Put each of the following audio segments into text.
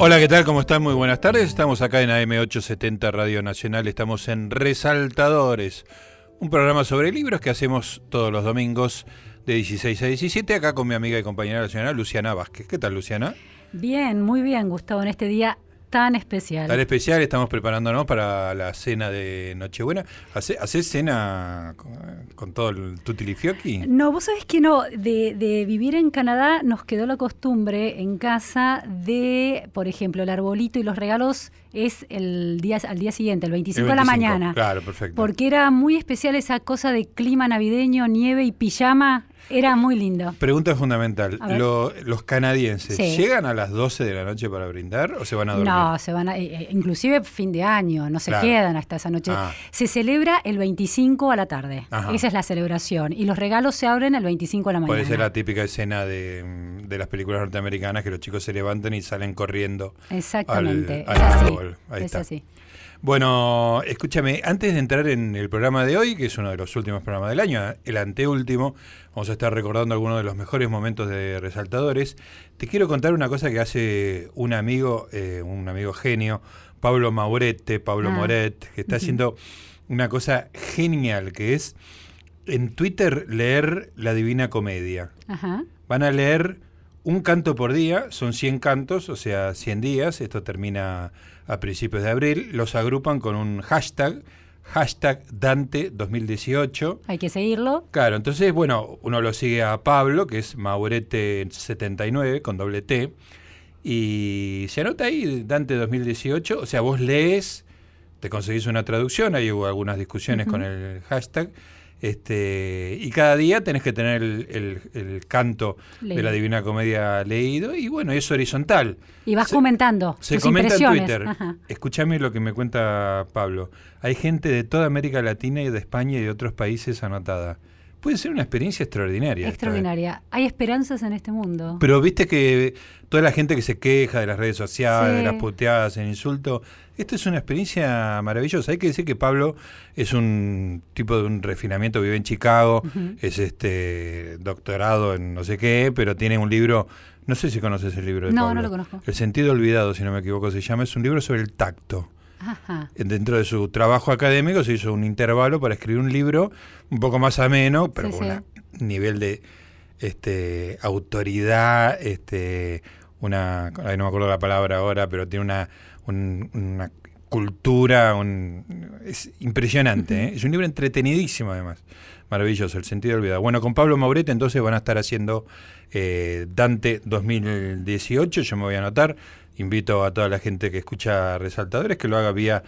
Hola, ¿qué tal? ¿Cómo están? Muy buenas tardes. Estamos acá en AM870 Radio Nacional. Estamos en Resaltadores, un programa sobre libros que hacemos todos los domingos de 16 a 17, acá con mi amiga y compañera nacional, Luciana Vázquez. ¿Qué tal, Luciana? Bien, muy bien, Gustavo, en este día tan especial. Tan especial, estamos preparándonos para la cena de Nochebuena. ¿Hacés cena con, todo el tutilifioqui? No, vos sabés que no. De, vivir en Canadá nos quedó la costumbre en casa de, por ejemplo, el arbolito y los regalos es el día al día siguiente, el 25, de la mañana. Claro, perfecto. Porque era muy especial esa cosa de clima navideño, nieve y pijama. Era muy lindo. Pregunta fundamental. ¿Los canadienses llegan a las 12 de la noche para brindar o se van a dormir? No, se van a, eh, eh, inclusive fin de año, no se quedan hasta esa noche. Ah. Se celebra el 25 a la tarde. Esa es la celebración. Y los regalos se abren el 25 a la mañana. Puede ser la típica escena de, las películas norteamericanas que los chicos se levantan y salen corriendo. Exactamente. es así. es así. Bueno, escúchame, antes de entrar en el programa de hoy, que es uno de los últimos programas del año, el anteúltimo, vamos a estar recordando algunos de los mejores momentos de Resaltadores. Te quiero contar una cosa que hace un amigo, eh, un amigo genio, Pablo Maurete, Pablo ah. Moret, que está haciendo una cosa genial, que es en Twitter leer la Divina Comedia. Van a leer un canto por día, son 100 cantos, o sea, 100 días, esto termina a principios de abril, los agrupan con un hashtag, hashtag Dante 2018. Hay que seguirlo. Claro, entonces, bueno, uno lo sigue a Pablo, que es Maurete79, con doble T, y se anota ahí Dante 2018, o sea, vos lees, te conseguís una traducción, ahí hubo algunas discusiones con el hashtag, este, y cada día tenés que tener el, canto de la Divina Comedia leído y bueno, es horizontal. Y vas comentando. Se comenta en Twitter. Escúchame lo que me cuenta Pablo. Hay gente de toda América Latina y de España y de otros países anotada. Puede ser una experiencia extraordinaria. Extraordinaria. Hay esperanzas en este mundo. Pero viste que toda la gente que se queja de las redes sociales, de las puteadas, el insulto, esta es una experiencia maravillosa. Hay que decir que Pablo es un tipo de un refinamiento, vive en Chicago, es este doctorado en no sé qué, pero tiene un libro, no sé si conoces el libro de no, Pablo. No, lo conozco. El sentido olvidado, si no me equivoco, se llama. Es un libro sobre el tacto. Ajá. Dentro de su trabajo académico se hizo un intervalo para escribir un libro un poco más ameno, pero con un nivel de este, autoridad, este, una, no me acuerdo la palabra ahora, pero tiene una, una cultura, un, es impresionante, ¿eh? es un libro entretenidísimo además, maravilloso, el sentido olvidado. Bueno, con Pablo Maurete entonces van a estar haciendo eh, Dante 2018, yo me voy a anotar, invito a toda la gente que escucha Resaltadores que lo haga vía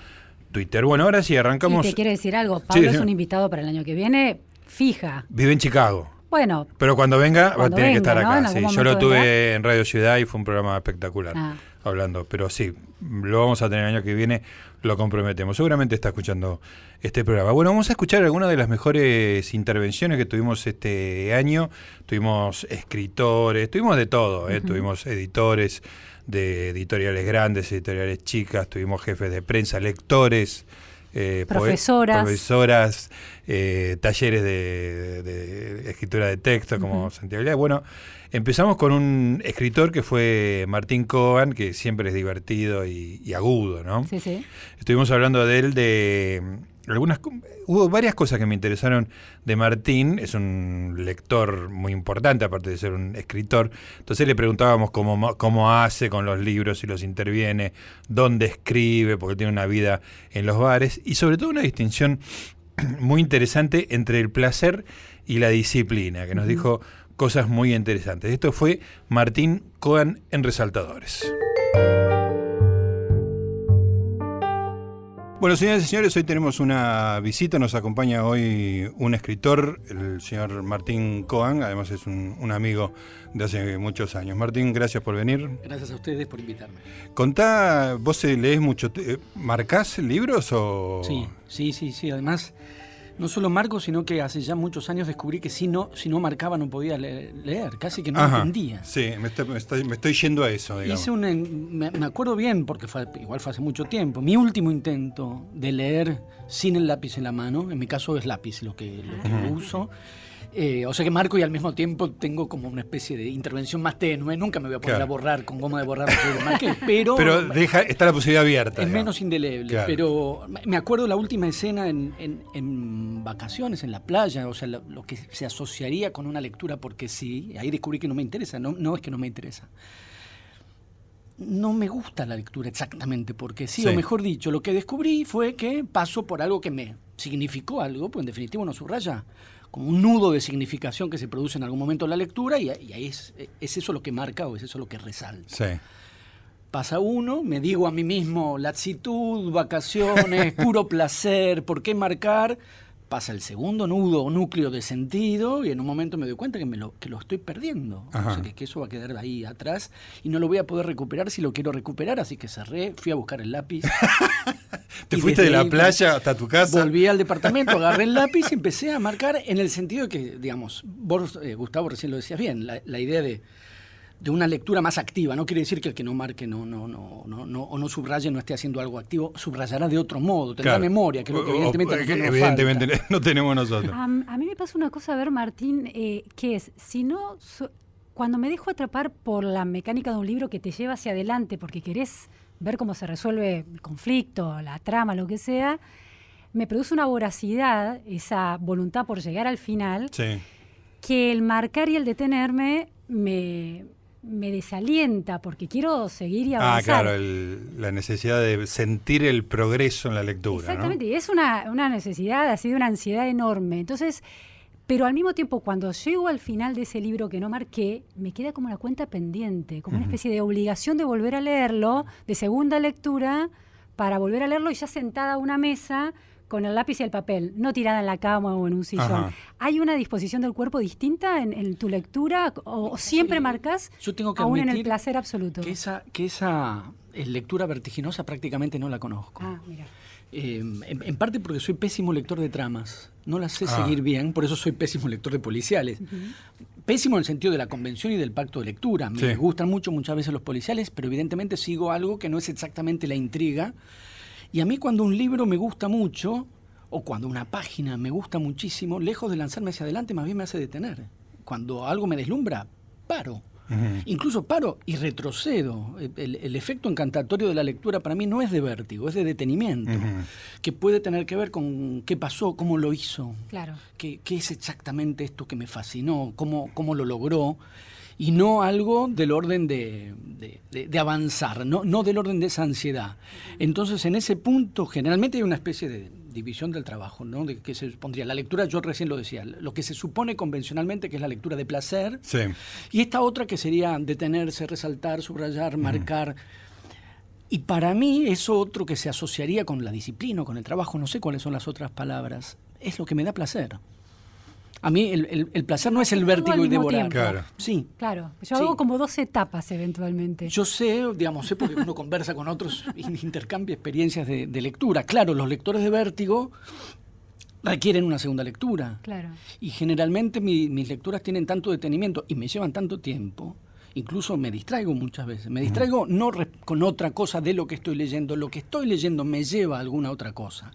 Twitter. Bueno, ahora sí, arrancamos. Y te quiere decir algo, Pablo es un invitado para el año que viene, fija. Vive en Chicago. Bueno. Pero cuando venga, va a tener que estar acá. Sí, yo lo tuve en Radio Ciudad y fue un programa espectacular. Ah. Hablando, pero sí, lo vamos a tener el año que viene, lo comprometemos. Seguramente está escuchando este programa. Bueno, vamos a escuchar algunas de las mejores intervenciones que tuvimos este año. Tuvimos escritores, tuvimos de todo, ¿eh? tuvimos editores, de editoriales grandes, editoriales chicas, tuvimos jefes de prensa, lectores, eh, profesoras, profesoras eh, talleres de, escritura de texto como Santiago. Bueno, empezamos con un escritor que fue Martín Cohen, que siempre es divertido y, y agudo, ¿no? Sí, sí. Estuvimos hablando de él de algunas hubo varias cosas que me interesaron de Martín, es un lector muy importante, aparte de ser un escritor. Entonces le preguntábamos cómo, cómo hace con los libros, si los interviene, dónde escribe, porque tiene una vida en los bares, y sobre todo una distinción muy interesante entre el placer y la disciplina, que nos dijo cosas muy interesantes. Esto fue Martín Cohen en Resaltadores. Bueno, señoras y señores, hoy tenemos una visita, nos acompaña hoy un escritor, el señor Martín Coan, además es un, amigo de hace muchos años. Martín, gracias por venir. Gracias a ustedes por invitarme. Contá, vos lees mucho, ¿marcás libros o...? Sí, sí, sí, sí, además no solo marco, sino que hace ya muchos años descubrí que si no, si no marcaba no podía leer, casi que no entendía. Sí, me estoy, yendo a eso. Hice un, me, acuerdo bien, porque fue, igual fue hace mucho tiempo, mi último intento de leer sin el lápiz en la mano, en mi caso es lápiz lo que, lo uso, Eh, o sea que marco y al mismo tiempo tengo como una especie de intervención más tenue. Nunca me voy a poner a borrar con goma de borrar pero. Pero deja, está la posibilidad abierta. Es menos indeleble. Pero me acuerdo la última escena en, en, vacaciones, en la playa, o sea, lo, que se asociaría con una lectura porque sí. Ahí descubrí que no me interesa. No, no es que no me interesa no me gusta la lectura exactamente porque sí, o mejor dicho, lo que descubrí fue que paso por algo que me significó algo, pues en definitiva uno subraya como un nudo de significación que se produce en algún momento en la lectura y, ahí es, es, eso lo que marca o es eso lo que resalta. Sí. Pasa uno, me digo a mí mismo, laxitud, vacaciones, puro placer, ¿por qué marcar? Pasa el segundo nudo o núcleo de sentido y en un momento me doy cuenta que, me lo, que lo estoy perdiendo. O sea, que, eso va a quedar ahí atrás y no lo voy a poder recuperar si lo quiero recuperar, así que cerré, fui a buscar el lápiz. ¿Te fuiste de la playa hasta tu casa? Volví al departamento, agarré el lápiz y empecé a marcar en el sentido de que, digamos, vos, eh, Gustavo, recién lo decías bien, la idea de de una lectura más activa. No quiere decir que el que no marque no, no, no, no, no o no subraye no esté haciendo algo activo, subrayará de otro modo, tendrá memoria, que, evidentemente, evidentemente no tenemos nosotros. a mí me pasa una cosa, a ver, Martín, eh, que es, si no, cuando me dejo atrapar por la mecánica de un libro que te lleva hacia adelante, porque querés ver cómo se resuelve el conflicto, la trama, lo que sea, me produce una voracidad, esa voluntad por llegar al final, que el marcar y el detenerme me, me desalienta porque quiero seguir y ah, avanzar. Ah, claro, la necesidad de sentir el progreso en la lectura. Exactamente, y es una, una necesidad, ha sido una ansiedad enorme. Entonces, pero al mismo tiempo, cuando llego al final de ese libro que no marqué, me queda como una cuenta pendiente, como una especie de obligación de volver a leerlo, de segunda lectura, para volver a leerlo y ya sentada a una mesa con el lápiz y el papel, no tirada en la cama o en un sillón. ¿Hay una disposición del cuerpo distinta en, tu lectura o, siempre marcas Yo tengo que aún en el placer absoluto? Que esa, que esa eh, lectura vertiginosa prácticamente no la conozco. Ah, mira. Eh, en, parte porque soy pésimo lector de tramas, no las sé ah. seguir bien, por eso soy pésimo lector de policiales. Pésimo en el sentido de la convención y del pacto de lectura. Me gustan mucho muchas veces los policiales, pero evidentemente sigo algo que no es exactamente la intriga, y a mí cuando un libro me gusta mucho, o cuando una página me gusta muchísimo, lejos de lanzarme hacia adelante, más bien me hace detener. Cuando algo me deslumbra, paro. Incluso paro y retrocedo. El, efecto encantatorio de la lectura para mí no es de vértigo, es de detenimiento, que puede tener que ver con qué pasó, cómo lo hizo, claro. qué, qué es exactamente esto que me fascinó, cómo, cómo lo logró y no algo del orden de, de, avanzar, no, no del orden de esa ansiedad. Entonces, en ese punto, generalmente hay una especie de división del trabajo, ¿no? De que se supondría la lectura, yo recién lo decía, lo que se supone convencionalmente que es la lectura de placer, sí. y esta otra que sería detenerse, resaltar, subrayar, marcar. Y para mí eso otro que se asociaría con la disciplina, con el trabajo, no sé cuáles son las otras palabras, es lo que me da placer. A mí el, placer no es el vértigo y devorar. Claro. Sí. Claro. Yo hago como dos etapas eventualmente. Yo sé, digamos, sé porque uno conversa con otros y intercambia experiencias de, lectura. Claro, los lectores de vértigo requieren una segunda lectura. Claro. Y generalmente mis lecturas tienen tanto detenimiento y me llevan tanto tiempo. Incluso me distraigo muchas veces. Me distraigo no con otra cosa de lo que estoy leyendo. Lo que estoy leyendo me lleva a alguna otra cosa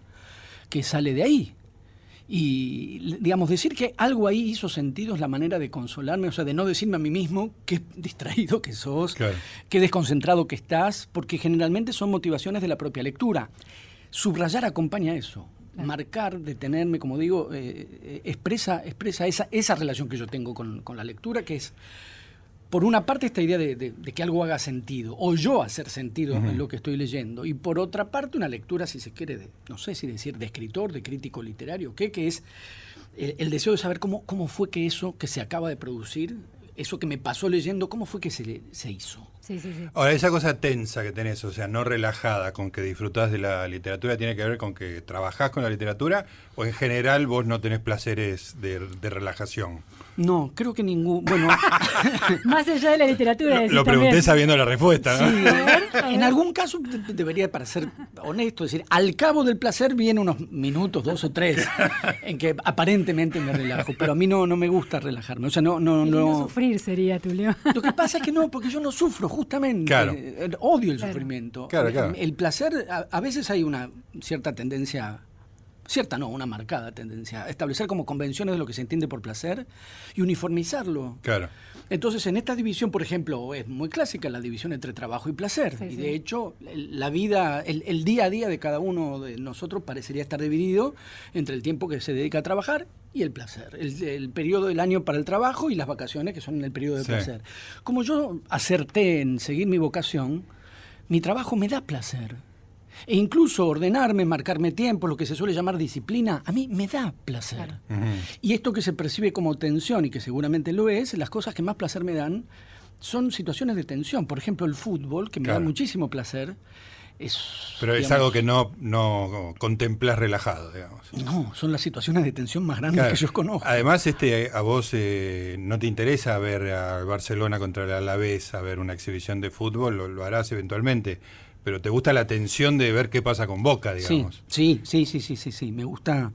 que sale de ahí. Y, digamos, decir que algo ahí hizo sentido es la manera de consolarme, o sea, de no decirme a mí mismo qué distraído que sos, qué desconcentrado que estás, porque generalmente son motivaciones de la propia lectura. Subrayar acompaña eso. Marcar, detenerme, como digo, eh, eh, expresa, expresa esa, esa relación que yo tengo con, con la lectura, que es por una parte esta idea de, que algo haga sentido, o yo hacer sentido en lo que estoy leyendo, y por otra parte una lectura, si se quiere, de, no sé si decir de escritor, de crítico literario, ¿qué? que es el, deseo de saber cómo, cómo fue que eso que se acaba de producir, eso que me pasó leyendo, cómo fue que se, se hizo. Sí, sí, sí. Ahora, esa cosa tensa que tenés, o sea, no relajada, con que disfrutás de la literatura, ¿tiene que ver con que trabajás con la literatura o en general vos no tenés placeres de, de relajación? No, creo que ningún. Bueno. Más allá de la literatura. Lo, pregunté sabiendo la respuesta, ¿no? Sí, en algún caso debería, para ser honesto, decir, al cabo del placer vienen unos minutos, dos o tres, en que aparentemente me relajo, pero a mí no, no me gusta relajarme. O sea, no. no, no... sufrir sería, Tulio. Lo que pasa es que no, porque yo no sufro, justamente. Claro. Odio el sufrimiento. Claro, claro. El placer, a veces hay una cierta tendencia cierta no, una marcada tendencia, a establecer como convenciones de lo que se entiende por placer y uniformizarlo. Claro. Entonces, en esta división, por ejemplo, es muy clásica la división entre trabajo y placer. y de hecho, la vida, el, día a día de cada uno de nosotros parecería estar dividido entre el tiempo que se dedica a trabajar y el placer. El, periodo del año para el trabajo y las vacaciones, que son en el periodo de placer. Como yo acerté en seguir mi vocación, mi trabajo me da placer. E incluso ordenarme, marcarme tiempo, lo que se suele llamar disciplina, a mí me da placer. Y esto que se percibe como tensión y que seguramente lo es, las cosas que más placer me dan son situaciones de tensión. Por ejemplo, el fútbol, que me da muchísimo placer. Es, Pero es algo que no, no contemplas relajado, digamos. No, son las situaciones de tensión más grandes que yo conozco. Además, este, a vos eh, no te interesa ver a Barcelona contra el Alavés, a ver una exhibición de fútbol, lo harás eventualmente pero te gusta la tensión de ver qué pasa con Boca, digamos. Sí, sí, sí, sí, sí, sí, me gusta,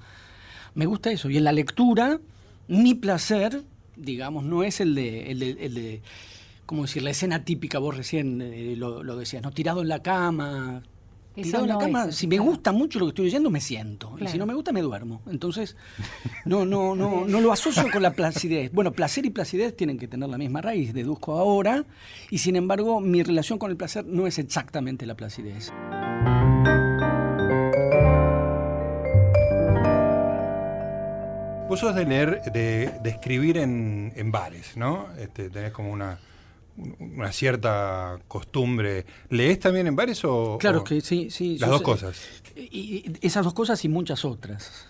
me gusta eso. Y en la lectura, mi placer, digamos, no es el de, el de, el de ¿cómo decir? La escena típica, vos recién eh, lo, lo, decías, ¿no? Tirado en la cama, tirado en la cama, si me gusta mucho lo que estoy leyendo, me siento. Y si no me gusta, me duermo. Entonces, no, no, no, no lo asocio con la placidez. Bueno, placer y placidez tienen que tener la misma raíz, deduzco ahora. Y sin embargo, mi relación con el placer no es exactamente la placidez. Vos sos de leer, de, escribir en, en bares, ¿no? Este, tenés como una una cierta costumbre. ¿Lees también en bares o...? Claro que sí, sí. Las dos cosas. Y, esas dos cosas y muchas otras.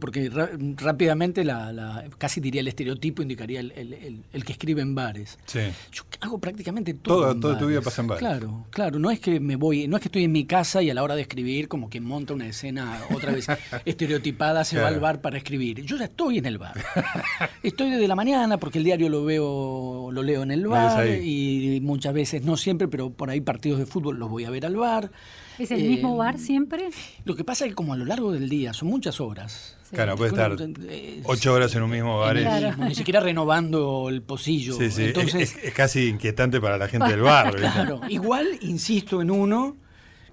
Porque rápidamente, la, casi diría el estereotipo, indicaría el, que escribe en bares. Sí. Yo hago prácticamente todo. Toda tu vida pasa en bares. Claro, claro. No es que me voy, no es que estoy en mi casa y a la hora de escribir, como que monta una escena otra vez estereotipada, se va al bar para escribir. Yo ya estoy en el bar. estoy desde la mañana porque el diario lo veo, lo leo en el bar y muchas veces, no siempre, pero por ahí partidos de fútbol los voy a ver al bar. ¿Es el mismo eh, bar siempre? Lo que pasa es que como a lo largo del día, son muchas horas. Claro, puede estar ocho horas en un mismo bar. Ni siquiera renovando el pocillo. Sí, sí. Entonces, es, casi inquietante para la gente del bar. claro, igual insisto en uno,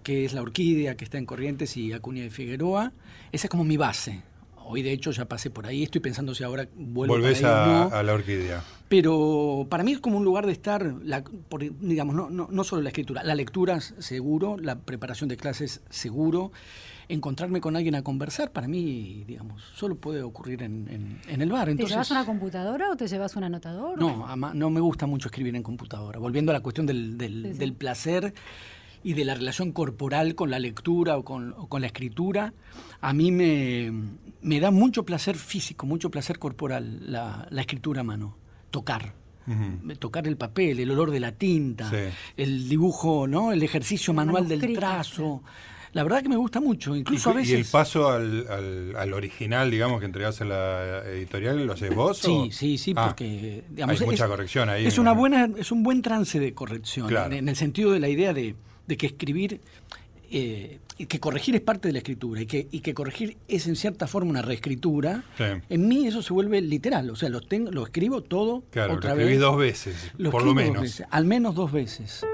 que es la orquídea que está en Corrientes y Acuña de Figueroa. Esa es como mi base. Hoy, de hecho, ya pasé por ahí. Estoy pensando si ahora vuelvo Volvés a, a, la orquídea. Pero para mí es como un lugar de estar, digamos, no, no, no, solo la escritura, la lectura seguro, la preparación de clases seguro, encontrarme con alguien a conversar, para mí, digamos, solo puede ocurrir en, en, el bar. ¿Te llevas una computadora o te llevas un anotador? No, no me gusta mucho escribir en computadora. Volviendo a la cuestión del, del placer y de la relación corporal con la lectura o con, la escritura, a mí me, me, da mucho placer físico, mucho placer corporal la, escritura a mano, tocar. Tocar el papel, el olor de la tinta, el dibujo, ¿no? el ejercicio manual del trazo. La verdad que me gusta mucho, incluso ¿Y, a veces... ¿Y el paso al, al, original, digamos, que entregas en la editorial, lo haces vos? Sí, sí, sí, ah, porque... hay mucha corrección ahí. Es, una buena, es un buen trance de corrección, en, el sentido de la idea de de que escribir, eh, que corregir es parte de la escritura y que, y que corregir es en cierta forma una reescritura, en mí eso se vuelve literal. O sea, lo, tengo, lo escribo todo claro, otra lo escribí dos veces, por lo menos. al menos dos veces.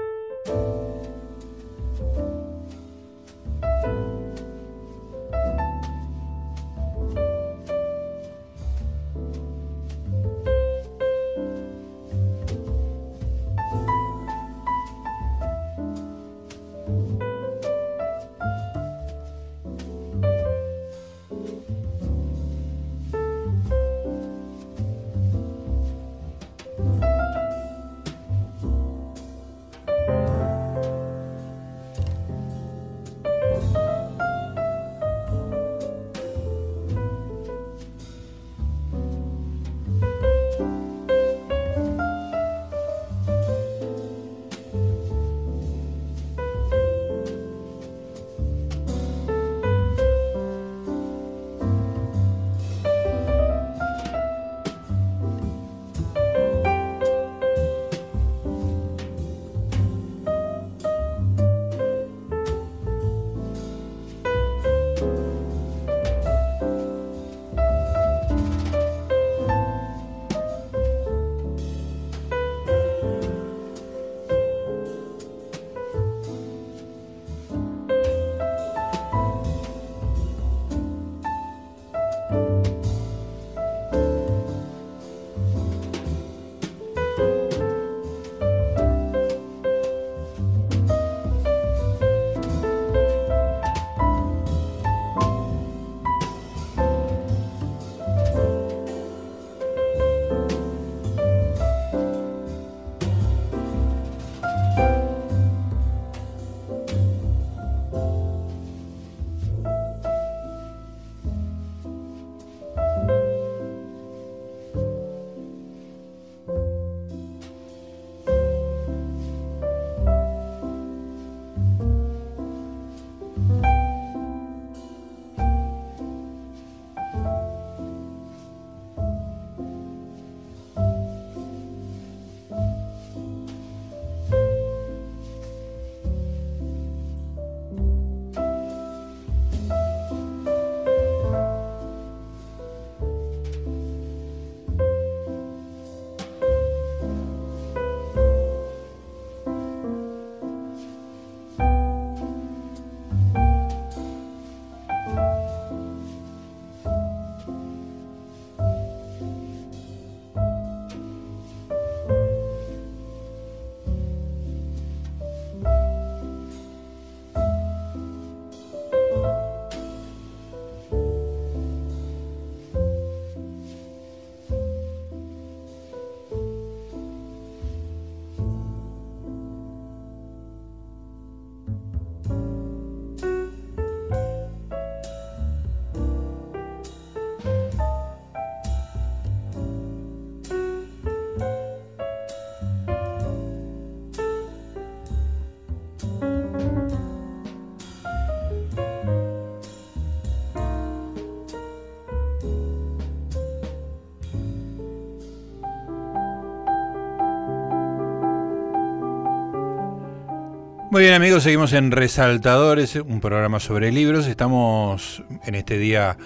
Muy bien amigos, seguimos en Resaltadores, un programa sobre libros. Estamos en este día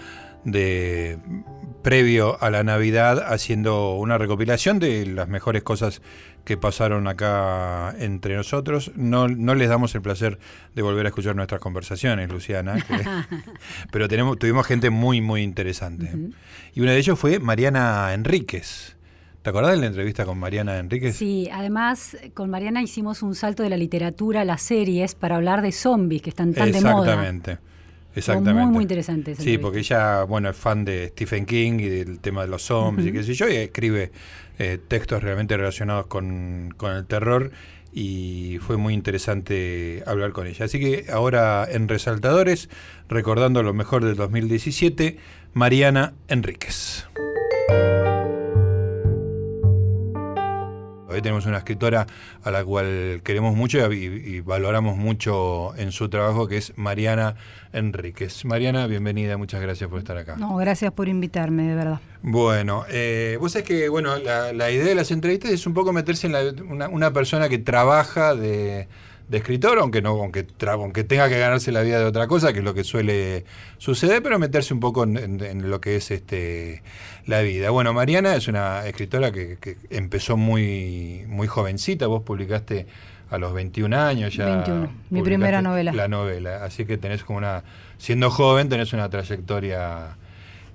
de previo a la Navidad haciendo una recopilación de las mejores cosas que pasaron acá entre nosotros. No, no les damos el placer de volver a escuchar nuestras conversaciones, Luciana, pero tenemos, tuvimos gente muy, muy interesante. Y una de ellos fue Mariana Enríquez. ¿Te acordás de la entrevista con Mariana Enríquez? Sí, además con Mariana hicimos un salto de la literatura a las series para hablar de zombies que están tan de moda. Exactamente. Exactamente. Muy, muy interesante. Sí, porque ella, bueno, es fan de Stephen King y del tema de los zombies y qué sé yo, y escribe eh, textos realmente relacionados con, con el terror y fue muy interesante hablar con ella. Así que ahora en Resaltadores, recordando lo mejor del 2017, Mariana Enríquez. Hoy tenemos una escritora a la cual queremos mucho y, valoramos mucho en su trabajo, que es Mariana Enríquez. Mariana, bienvenida, muchas gracias por estar acá. No, gracias por invitarme, de verdad. Bueno, eh, vos sabés que bueno, la, idea de las entrevistas es un poco meterse en una persona que trabaja de de escritor, aunque no, aunque, aunque tenga que ganarse la vida de otra cosa, que es lo que suele suceder, pero meterse un poco en, lo que es este la vida. Bueno, Mariana es una escritora que, empezó muy, muy jovencita, vos publicaste a los 21 años ya. 21, mi primera novela. La novela, así que tenés como una, siendo joven, tenés una trayectoria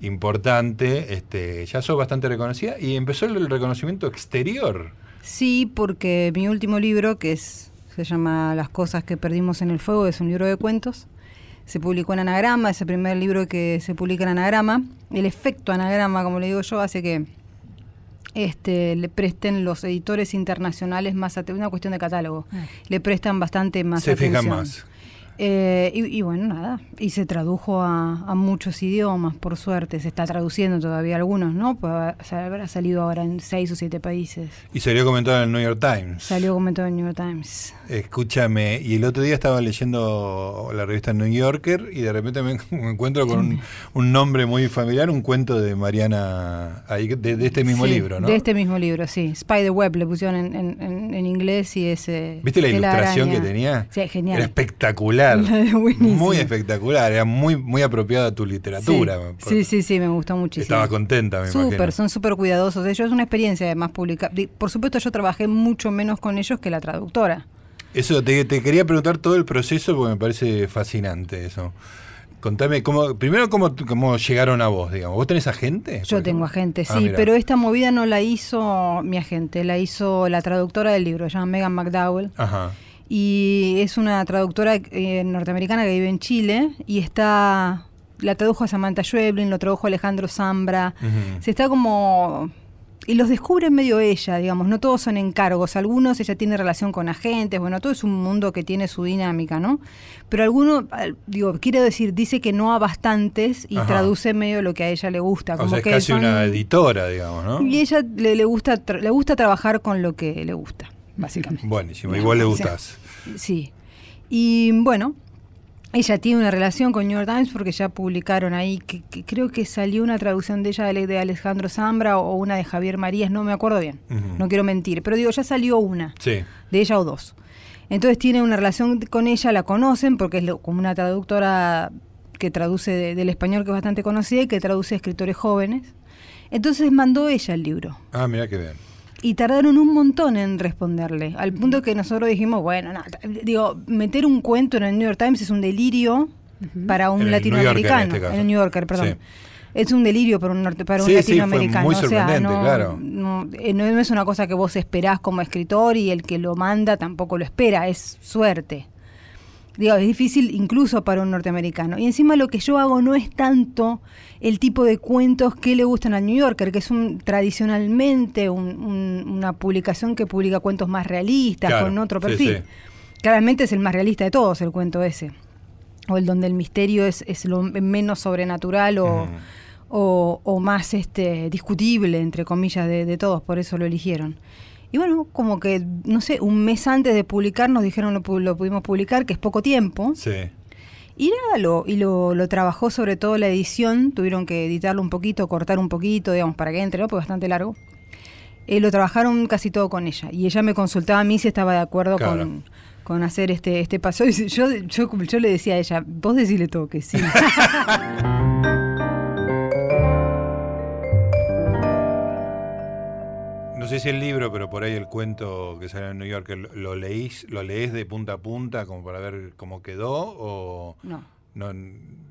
importante, este, ya sos bastante reconocida y empezó el reconocimiento exterior. Sí, porque mi último libro, que es se llama Las cosas que perdimos en el fuego, es un libro de cuentos. Se publicó en Anagrama, es el primer libro que se publica en Anagrama. El efecto Anagrama, como le digo yo, hace que este, le presten los editores internacionales más atención, una cuestión de catálogo, ah. le prestan bastante más se atención. Se fijan más. Eh, y, bueno, nada, y se tradujo a, muchos idiomas, por suerte, se está traduciendo todavía algunos, ¿no? Pues habrá salido ahora en seis o siete países. Y salió comentado en el New York Times. Salió comentado en el New York Times. Escúchame, y el otro día estaba leyendo la revista New Yorker y de repente me, encuentro con un, nombre muy familiar, un cuento de Mariana, ahí, de, este mismo libro, ¿no? De este mismo libro, sí. Spiderweb le pusieron en, en, inglés y ese... ¿Viste la ilustración que tenía? Sí, genial. Era espectacular. muy espectacular, era muy, muy apropiada a tu literatura. Sí, sí, sí, me gustó muchísimo. Estaba contenta, me Súper, son súper cuidadosos. Ellos es una experiencia además publicar. Por supuesto, yo trabajé mucho menos con ellos que la traductora. Eso, te, quería preguntar todo el proceso porque me parece fascinante eso. Contame, cómo, primero, cómo, cómo llegaron a vos, digamos. ¿Vos tenés agente? Yo tengo agente, ah, sí, pero esta movida no la hizo mi agente, la hizo la traductora del libro, se llama Megan McDowell. Ajá y es una traductora eh, norteamericana que vive en Chile y está la tradujo a Samantha Schweblin, lo tradujo a Alejandro Zambra. Se está como y los descubre en medio ella, digamos, no todos son encargos, algunos ella tiene relación con agentes, bueno, todo es un mundo que tiene su dinámica, ¿no? Pero algunos, digo, quiero decir, dice que no a bastantes y traduce medio lo que a ella le gusta. Como o sea, que es casi una editora, digamos, ¿no? Y ella le, le, gusta, le gusta trabajar con lo que le gusta básicamente. Buenísimo, igual le gustas. Sí. Y bueno, ella tiene una relación con New York Times porque ya publicaron ahí, que, creo que salió una traducción de ella de, Alejandro Zambra o una de Javier Marías, no me acuerdo bien, no quiero mentir, pero digo, ya salió una, de ella o dos. Entonces tiene una relación con ella, la conocen porque es como una traductora que traduce del español que es bastante conocida y que traduce a escritores jóvenes. Entonces mandó ella el libro. Ah, mira qué bien y tardaron un montón en responderle, al punto que nosotros dijimos, bueno, digo, meter un cuento en el New York Times es un delirio para un latinoamericano, en, este el New Yorker, perdón. Es un delirio para un, para un latinoamericano. muy sorprendente, claro. Eh, no, es una cosa que vos esperás como escritor y el que lo manda tampoco lo espera, es suerte. Digo, es difícil incluso para un norteamericano. Y encima lo que yo hago no es tanto el tipo de cuentos que le gustan al New Yorker, que es un, tradicionalmente una publicación que publica cuentos más realistas, con otro perfil. Claramente es el más realista de todos el cuento ese. O el donde el misterio es, lo menos sobrenatural o, o, más este, discutible, entre comillas, de, de todos, por eso lo eligieron. Y bueno, como que, no sé, un mes antes de publicar nos dijeron lo, lo pudimos publicar, que es poco tiempo. Sí. Y nada, lo, y lo, lo, trabajó sobre todo la edición, tuvieron que editarlo un poquito, cortar un poquito, digamos, para que entre, ¿no? Porque bastante largo. Eh, lo trabajaron casi todo con ella. Y ella me consultaba a mí si estaba de acuerdo con, con hacer este, este paso. Y yo, yo, yo le decía a ella, vos decirle todo que sí. No sé si el libro, pero por ahí el cuento que sale en New York, ¿lo leís, lo lees de punta a punta como para ver cómo quedó o no, no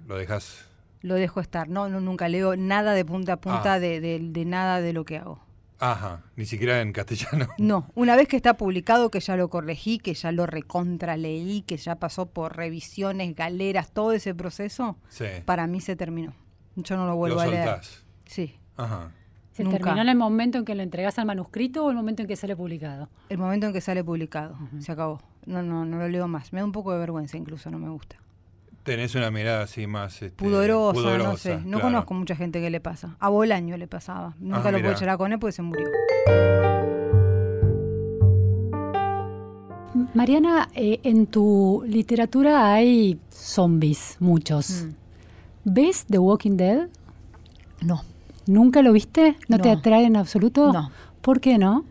lo dejas? Lo dejo estar, no, no nunca leo nada de punta a punta Ah. de, de- de nada de lo que hago. Ajá, ni siquiera en castellano. No, una vez que está publicado, que ya lo corregí, que ya lo recontra leí, que ya pasó por revisiones, galeras, todo ese proceso, Sí. para mí se terminó. Yo no lo vuelvo lo a leer. soltás. Sí, Ajá. ¿Se Nunca. terminó en el momento en que lo entregas al manuscrito o el momento en que sale publicado? el momento en que sale publicado, se acabó. No, no, no lo leo más. Me da un poco de vergüenza, incluso no me gusta. Tenés una mirada así más este, Pudorosa, no sé. No claro. conozco mucha gente que le pasa. A Bolaño le pasaba. Nunca Ah, lo pude charlar con él porque se murió. Mariana, eh, en tu literatura hay zombies, muchos. Mm. ¿Ves The Walking Dead? No, ¿Nunca lo viste? ¿No, te atrae en absoluto? No. ¿Por qué no?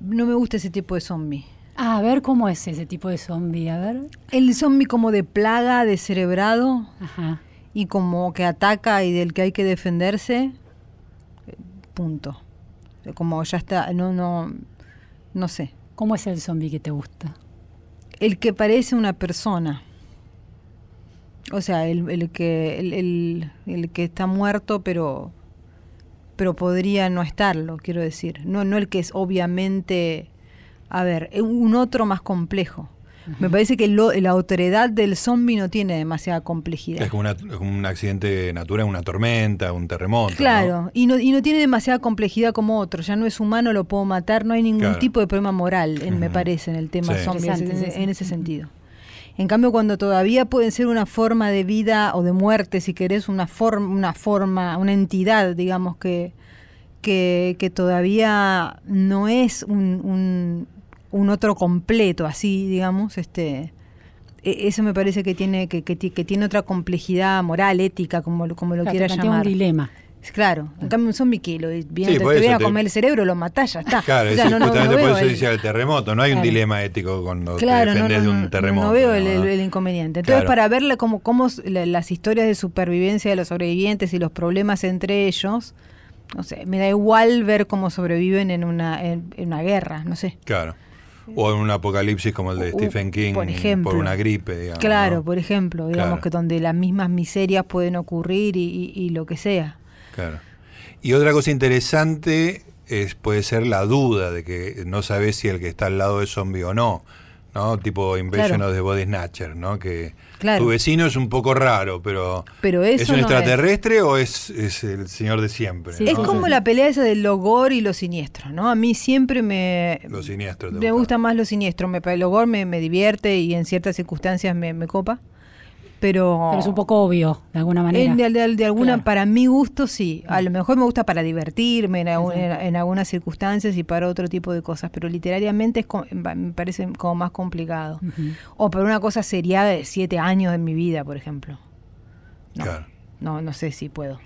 no me gusta ese tipo de zombie. Ah, a ver cómo es ese tipo de zombie, a ver. El zombie como de plaga, descerebrado Ajá. y como que ataca y del que hay que defenderse. Punto. Como ya está, no, no, no sé. ¿Cómo es el zombie que te gusta? El que parece una persona. O sea, el, el que el, el- el que está muerto, pero pero podría no estarlo, quiero decir. No, no el que es obviamente, a ver, un otro más complejo. Me parece que lo- la autoridad del zombie no tiene demasiada complejidad. Es como, una- como un accidente natural, una tormenta, un terremoto. ¿no? Claro, y, no, y no tiene demasiada complejidad como otro. Ya no es humano, lo puedo matar, no hay ningún Claro. tipo de problema moral, en- me parece, en el tema Sí. zombie, en, en ese sentido. En cambio, cuando todavía pueden ser una forma de vida o de muerte, si querés, una, forma una forma, una entidad, digamos, que, que, que todavía no es un, un, un otro completo, así, digamos, este e- eso me parece que tiene que, que, ti- que tiene otra complejidad moral, ética, como, lo- como lo Claro, plantea llamar. un dilema. Claro, en cambio un zombie que lo viene, Sí, te, por te eso viene a te- comer el cerebro, lo matás, ya está. Claro, O sea, sí, no- no- no justamente por eso dice el terremoto. No hay un dilema ético cuando Claro, te de un terremoto. no veo el, inconveniente. Entonces, Claro. para ver cómo, cómo la- las historias de supervivencia de los sobrevivientes y los problemas entre ellos, no sé, me da igual ver cómo sobreviven en una, en, en una guerra, no sé. Claro. O en un apocalipsis como el de Stephen King por ejemplo. una gripe, digamos. claro, ¿no? por ejemplo, digamos Claro. que donde las mismas miserias pueden ocurrir y, y- y lo que sea. Claro. Y otra cosa interesante es puede ser la duda de que no sabes si el que está al lado es zombie o no. ¿no? Tipo Invasion Claro. of the Body Snatcher, ¿no? Que Claro. tu vecino es un poco raro, pero, Pero eso ¿es un no extraterrestre o es, es el señor de siempre? Sí, ¿no? Es como la pelea esa del logor y lo siniestro, ¿no? A mí siempre me... Lo siniestro. Me gusta más lo siniestro, me, el logor me, me divierte y en ciertas circunstancias me, me copa. Pero, Pero es un poco obvio, de alguna manera. de, de- de alguna, Claro. para mi gusto sí. A lo mejor me gusta para divertirme en, algún- Exacto. en- en algunas circunstancias y para otro tipo de cosas, pero literariamente es me parece como más complicado. O para una cosa seriada de siete años de mi vida, por ejemplo. No, Claro. no, no sé si puedo.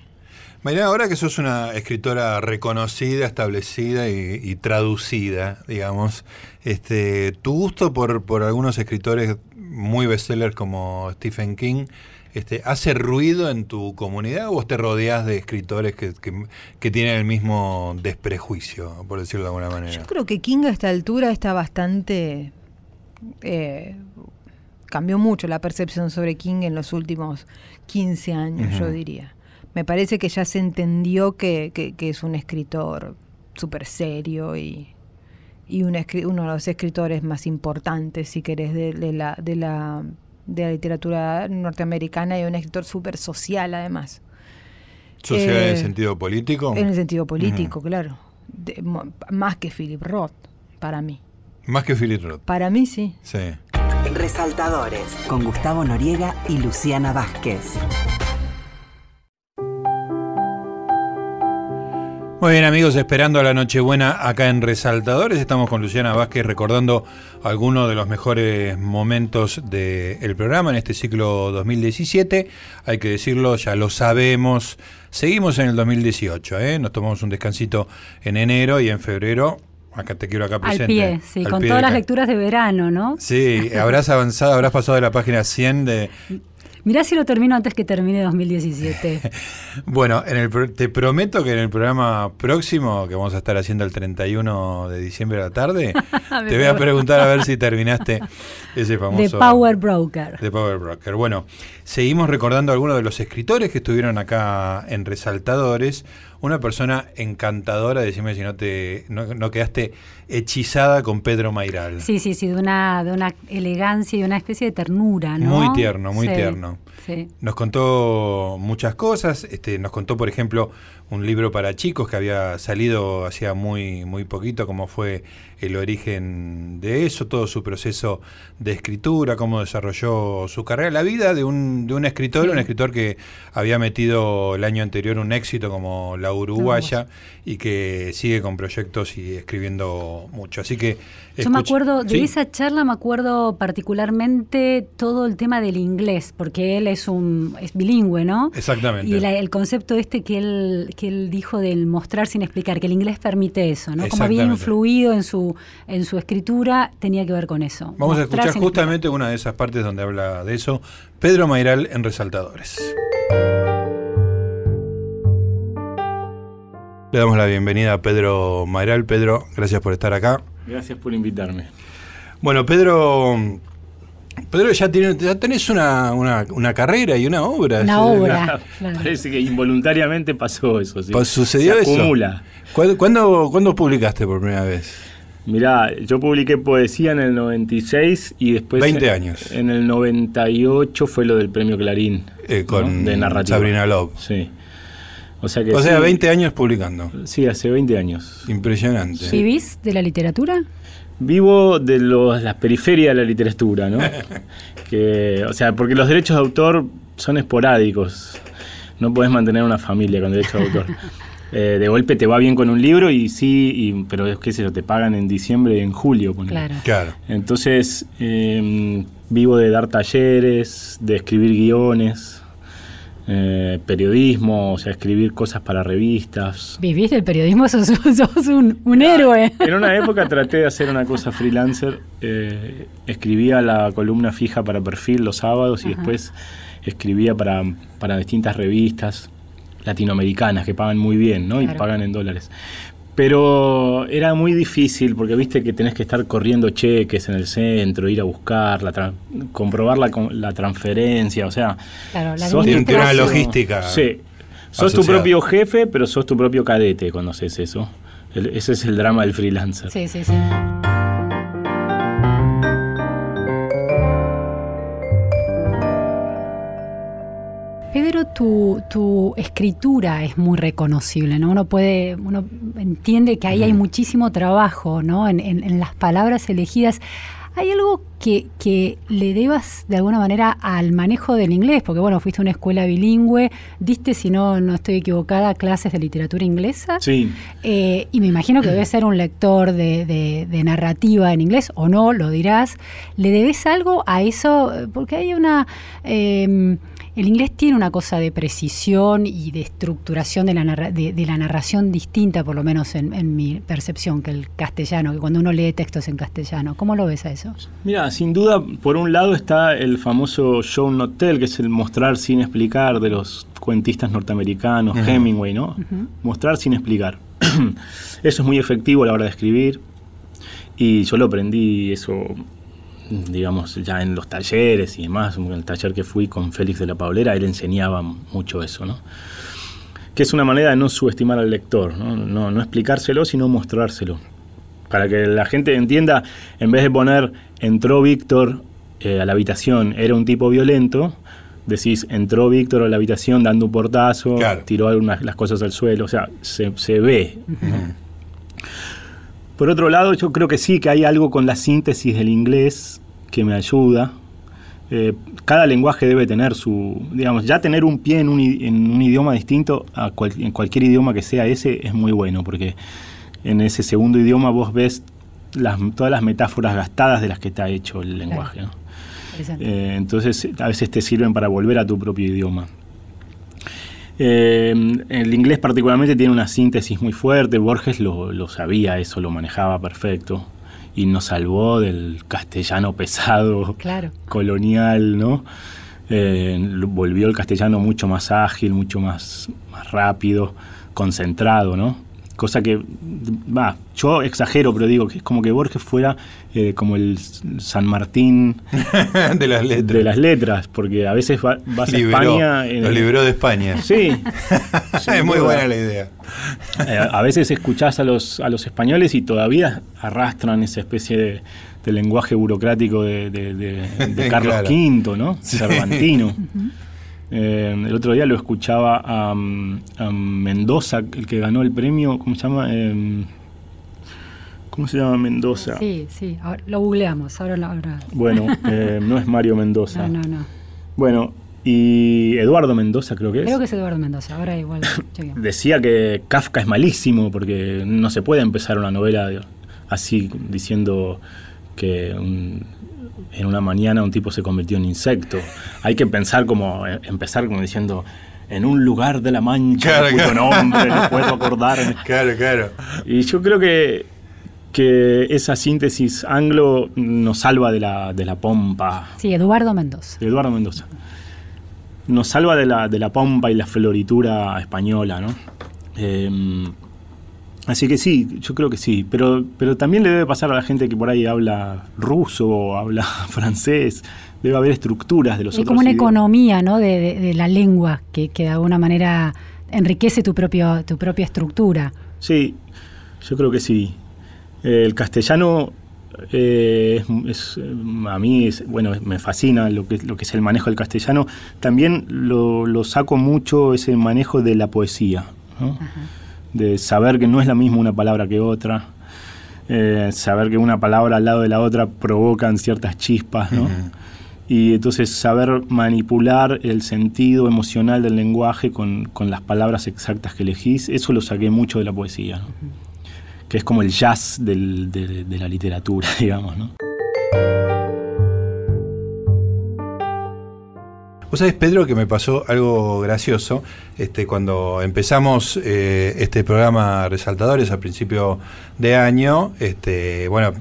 Mariana, ahora que sos una escritora reconocida, establecida y, y traducida, digamos, este, ¿tu gusto por, por algunos escritores muy bestsellers como Stephen King este, hace ruido en tu comunidad o vos te rodeás de escritores que, que- que tienen el mismo desprejuicio, por decirlo de alguna manera? Yo creo que King a esta altura está bastante... eh, cambió mucho la percepción sobre King en los últimos 15 años, yo diría. Me parece que ya se entendió que, que- que es un escritor súper serio y, y un uno de los escritores más importantes, si querés, de, de la, de, la, de la literatura norteamericana y un escritor súper social además. ¿Social en el eh, sentido político? En el sentido político, claro. De- más que Philip Roth, para mí. Más que Philip Roth. Para mí sí. Sí. Resaltadores con Gustavo Noriega y Luciana Vázquez. Muy bien amigos, esperando la Nochebuena acá en Resaltadores, estamos con Luciana Vázquez recordando algunos de los mejores momentos del programa en este ciclo 2017. Hay que decirlo, ya lo sabemos, seguimos en el 2018, ¿eh? nos tomamos un descansito en enero y en febrero acá te quiero acá presente. Al pie, sí, con todas las lecturas de verano, ¿no? Sí, habrás avanzado, habrás pasado de la página 100 de... Mirá si lo termino antes que termine 2017. bueno, en el, te prometo que en el programa próximo, que vamos a estar haciendo el 31 de diciembre a la tarde, te voy a preguntar a ver si terminaste ese famoso... The Power Broker. The Power Broker. Bueno, seguimos recordando algunos de los escritores que estuvieron acá en Resaltadores una persona encantadora, decime si no te no, quedaste hechizada con Pedro Mairal. Sí, sí, sí, de una, de una elegancia y una especie de ternura, ¿no? Muy tierno, muy tierno. Nos contó muchas cosas, este, nos contó, por ejemplo, un libro para chicos que había salido hacía muy, muy poquito, cómo fue el origen de eso, todo su proceso de escritura, cómo desarrolló su carrera, la vida de un, de un escritor, un escritor que había metido el año anterior un éxito como La Uruguaya y que sigue con proyectos y escribiendo mucho. Así que yo me acuerdo, de esa charla me acuerdo particularmente todo el tema del inglés, porque él es un es bilingüe, ¿no? Exactamente. Y el concepto este que él, que él dijo del mostrar sin explicar, que el inglés permite eso, ¿no? Como había influido en su, en su escritura, tenía que ver con eso. Vamos a escuchar justamente una de esas partes donde habla de eso. Pedro Mairal en Resaltadores. Le damos la bienvenida a Pedro Mairal. Pedro, gracias por estar acá. Gracias por invitarme. Bueno, Pedro, Pedro, ya, tiene, ya tenés una, una, carrera y una obra. Una obra. Parece que involuntariamente pasó eso. ¿sí? Pues ¿Sucedió Se acumula. eso? ¿Cuándo, ¿Cuándo, publicaste por primera vez? Mirá, yo publiqué poesía en el 96 y después... 20 años. En el 98 fue lo del premio Clarín. Eh, con de narrativa. Sabrina Love. Sí. O sea, que o sea 20 años publicando. Sí, hace 20 años. Impresionante. ¿Vivís de la literatura? Vivo de los, las periferias de la literatura, ¿no? que, o sea, porque los derechos de autor son esporádicos. No puedes mantener una familia con derechos de autor. Eh, de golpe te va bien con un libro y sí, y, pero es que se lo te pagan en diciembre y en julio. Claro. claro. Entonces, em, vivo de dar talleres, de escribir guiones, eh, periodismo, o sea, escribir cosas para revistas. Vivís del periodismo, sos, un, héroe. En una época traté de hacer una cosa freelancer, eh, escribía la columna fija para perfil los sábados y después escribía para, para distintas revistas latinoamericanas que pagan muy bien, ¿no? Y pagan en dólares. Pero era muy difícil porque viste que tenés que estar corriendo cheques en el centro, ir a buscar, comprobar la, la, transferencia, o sea, claro, la sos una logística. Sí. Sos tu propio jefe, pero sos tu propio cadete cuando haces eso. ese es el drama del freelancer. Sí, sí, sí. Tu, tu, escritura es muy reconocible, ¿no? Uno puede, uno entiende que ahí hay muchísimo trabajo, ¿no? En, las palabras elegidas. ¿Hay algo que, que, le debas de alguna manera al manejo del inglés? Porque bueno, fuiste a una escuela bilingüe, diste, si no, no estoy equivocada, clases de literatura inglesa. Sí. Eh, y me imagino que debes ser un lector de, de, narrativa en inglés, o no, lo dirás. ¿Le debes algo a eso? Porque hay una... Eh, el inglés tiene una cosa de precisión y de estructuración de la, de, la narración distinta, por lo menos en, mi percepción, que el castellano, que cuando uno lee textos en castellano. ¿Cómo lo ves a eso? Mira, sin duda, por un lado está el famoso show not tell, que es el mostrar sin explicar de los cuentistas norteamericanos, Hemingway, ¿no? Mostrar sin explicar. eso es muy efectivo a la hora de escribir. Y yo lo aprendí eso digamos, ya en los talleres y demás, en el taller que fui con Félix de la Paulera, él enseñaba mucho eso, ¿no? Que es una manera de no subestimar al lector, ¿no? No, explicárselo, sino mostrárselo. Para que la gente entienda, en vez de poner entró Víctor eh, a la habitación, era un tipo violento, decís entró Víctor a la habitación dando un portazo, tiró algunas las cosas al suelo, o sea, se, ve. Por otro lado, yo creo que sí que hay algo con la síntesis del inglés que me ayuda. Eh, cada lenguaje debe tener su, digamos, ya tener un pie en un, idioma distinto a en cualquier idioma que sea ese es muy bueno, porque en ese segundo idioma vos ves todas las metáforas gastadas de las que está hecho el lenguaje. Eh, entonces a veces te sirven para volver a tu propio idioma. Eh, el inglés particularmente tiene una síntesis muy fuerte, Borges lo, lo sabía, eso lo manejaba perfecto y nos salvó del castellano pesado, Claro. colonial, ¿no? Eh, volvió el castellano mucho más ágil, mucho más, más rápido, concentrado, ¿no? Cosa que, va, yo exagero, pero digo que es como que Borges fuera eh, como el San Martín de las letras. de las letras, porque a veces va- vas a España... en lo liberó de España. Sí, es muy buena la idea. Eh, a veces escuchás a los, a los españoles y todavía arrastran esa especie de, de lenguaje burocrático de, Carlos Claro. V, ¿no? Cervantino. Eh, el otro día lo escuchaba a, a Mendoza, el que ganó el premio, ¿cómo se llama? Eh, ¿Cómo se llama Mendoza? Sí, sí, ahora lo googleamos, ahora, ahora. Bueno, eh, no es Mario Mendoza. No, no, no. Bueno, y Eduardo Mendoza creo que es. Creo que es Eduardo Mendoza, ahora igual. Decía que Kafka es malísimo porque no se puede empezar una novela así diciendo que un- en una mañana un tipo se convirtió en insecto. Hay que pensar como eh, empezar como diciendo en un lugar de la mancha Claro, cuyo claro. nombre no puedo acordarme. Claro, claro. Y yo creo que que esa síntesis anglo nos salva de la, de la pompa Sí, Eduardo Mendoza. Eduardo Mendoza. Nos salva de la, de la pompa y la floritura española, ¿no? Eh, así que sí, yo creo que sí. Pero, pero también le debe pasar a la gente que por ahí habla ruso o habla francés. Debe haber estructuras de los Hay otros como una idiomas. economía ¿no? de, de- de la lengua que, que de alguna manera enriquece tu, propio, tu propia estructura. Sí, yo creo que sí. El castellano eh, es, es, a mí es- bueno me fascina lo que lo que es el manejo del castellano. También lo, lo saco mucho ese manejo de la poesía, ¿no? De saber que no es la misma una palabra que otra, eh, saber que una palabra al lado de la otra provocan ciertas chispas, ¿no? Y entonces saber manipular el sentido emocional del lenguaje con, con las palabras exactas que elegís, eso lo saqué mucho de la poesía, ¿no? que es como el jazz del- de, de la literatura, digamos. ¿no? Vos sabés, Pedro, que me pasó algo gracioso este, cuando empezamos eh, este programa Resaltadores a principio de año. Este, bueno,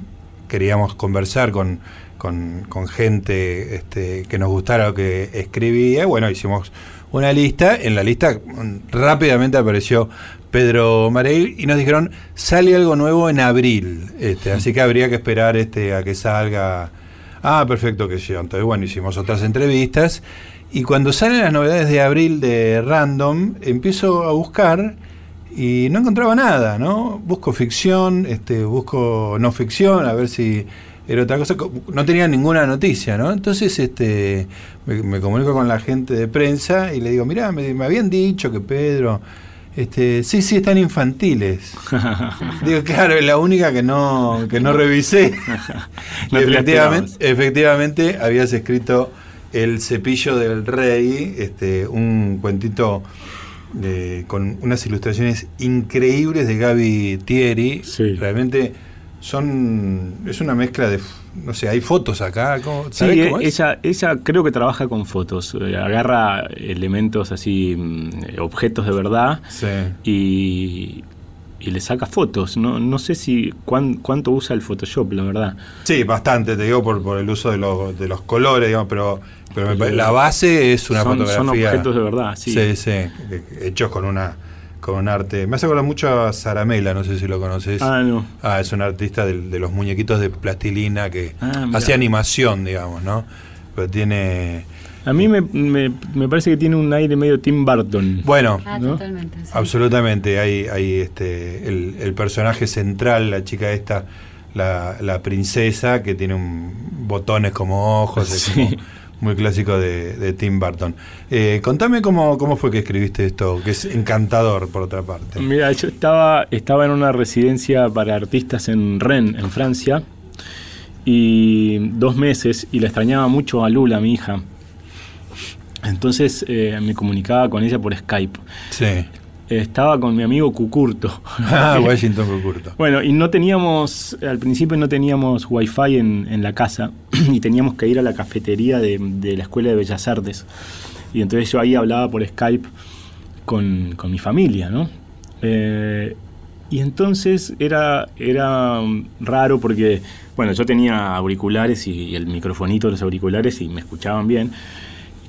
queríamos conversar con, con- con gente este, que nos gustara lo que escribía. Bueno, hicimos una lista. En la lista mm, rápidamente apareció Pedro Mareil y nos dijeron, sale algo nuevo en abril. Este, así que habría que esperar este, a que salga. Ah, perfecto, que sí. Entonces, bueno, hicimos otras entrevistas. Y cuando salen las novedades de abril de Random, empiezo a buscar y no encontraba nada, ¿no? Busco ficción, este, busco no ficción, a ver si era otra cosa. Co- No tenía ninguna noticia, ¿no? Entonces este, me, me comunico con la gente de prensa y le digo, mirá, me, me habían dicho que Pedro... Este, sí, sí, están infantiles. Digo, claro, es la única que no, que no revisé. No efectivamente, efectivamente, habías escrito El cepillo del rey, este, un cuentito de- con unas ilustraciones increíbles de Gaby Thierry. Sí. Realmente son. Es una mezcla de. No sé, hay fotos acá. ¿cómo- Sí, ¿sabés eh, cómo es? ella, ella creo que trabaja con fotos, eh, agarra elementos así, mm, objetos de verdad Sí. y, y le saca fotos. No, no sé si cuán- cuánto usa el Photoshop, la verdad. Sí, bastante, te digo, por, por el uso de los, de los colores, digamos, pero, pero me la base es una son, son fotografía. objetos de verdad, sí. Sí, sí, hechos con una con un arte. Me hace acordar mucho a Saramela, no sé si lo conoces. Ah, no. Ah, es un artista de, los muñequitos de plastilina que Ah, hace animación, digamos, ¿no? Pero tiene. A mí me, me- me parece que tiene un aire medio Tim Burton. Bueno, Ah, ¿no? totalmente. sí. absolutamente. Hay, hay este, el, el personaje central, la chica esta, la, la princesa, que tiene un, botones como ojos, es Sí. como muy clásico de, de Tim Burton. Eh, contame cómo, cómo fue que escribiste esto, que es encantador, por otra parte. Mira, yo estaba, estaba en una residencia para artistas en Rennes, en Francia, y dos meses, y la extrañaba mucho a Lula, mi hija. Entonces eh, me comunicaba con ella por Skype. Sí. Estaba con mi amigo Cucurto. Ah, Washington Cucurto. Bueno, y no teníamos, al principio no teníamos wifi en, en la casa y teníamos que ir a la cafetería de, de la Escuela de Bellas Artes. Y entonces yo ahí hablaba por Skype con, con mi familia, ¿no? Eh, y entonces era, era raro porque, bueno, yo tenía auriculares y, el microfonito de los auriculares y me escuchaban bien.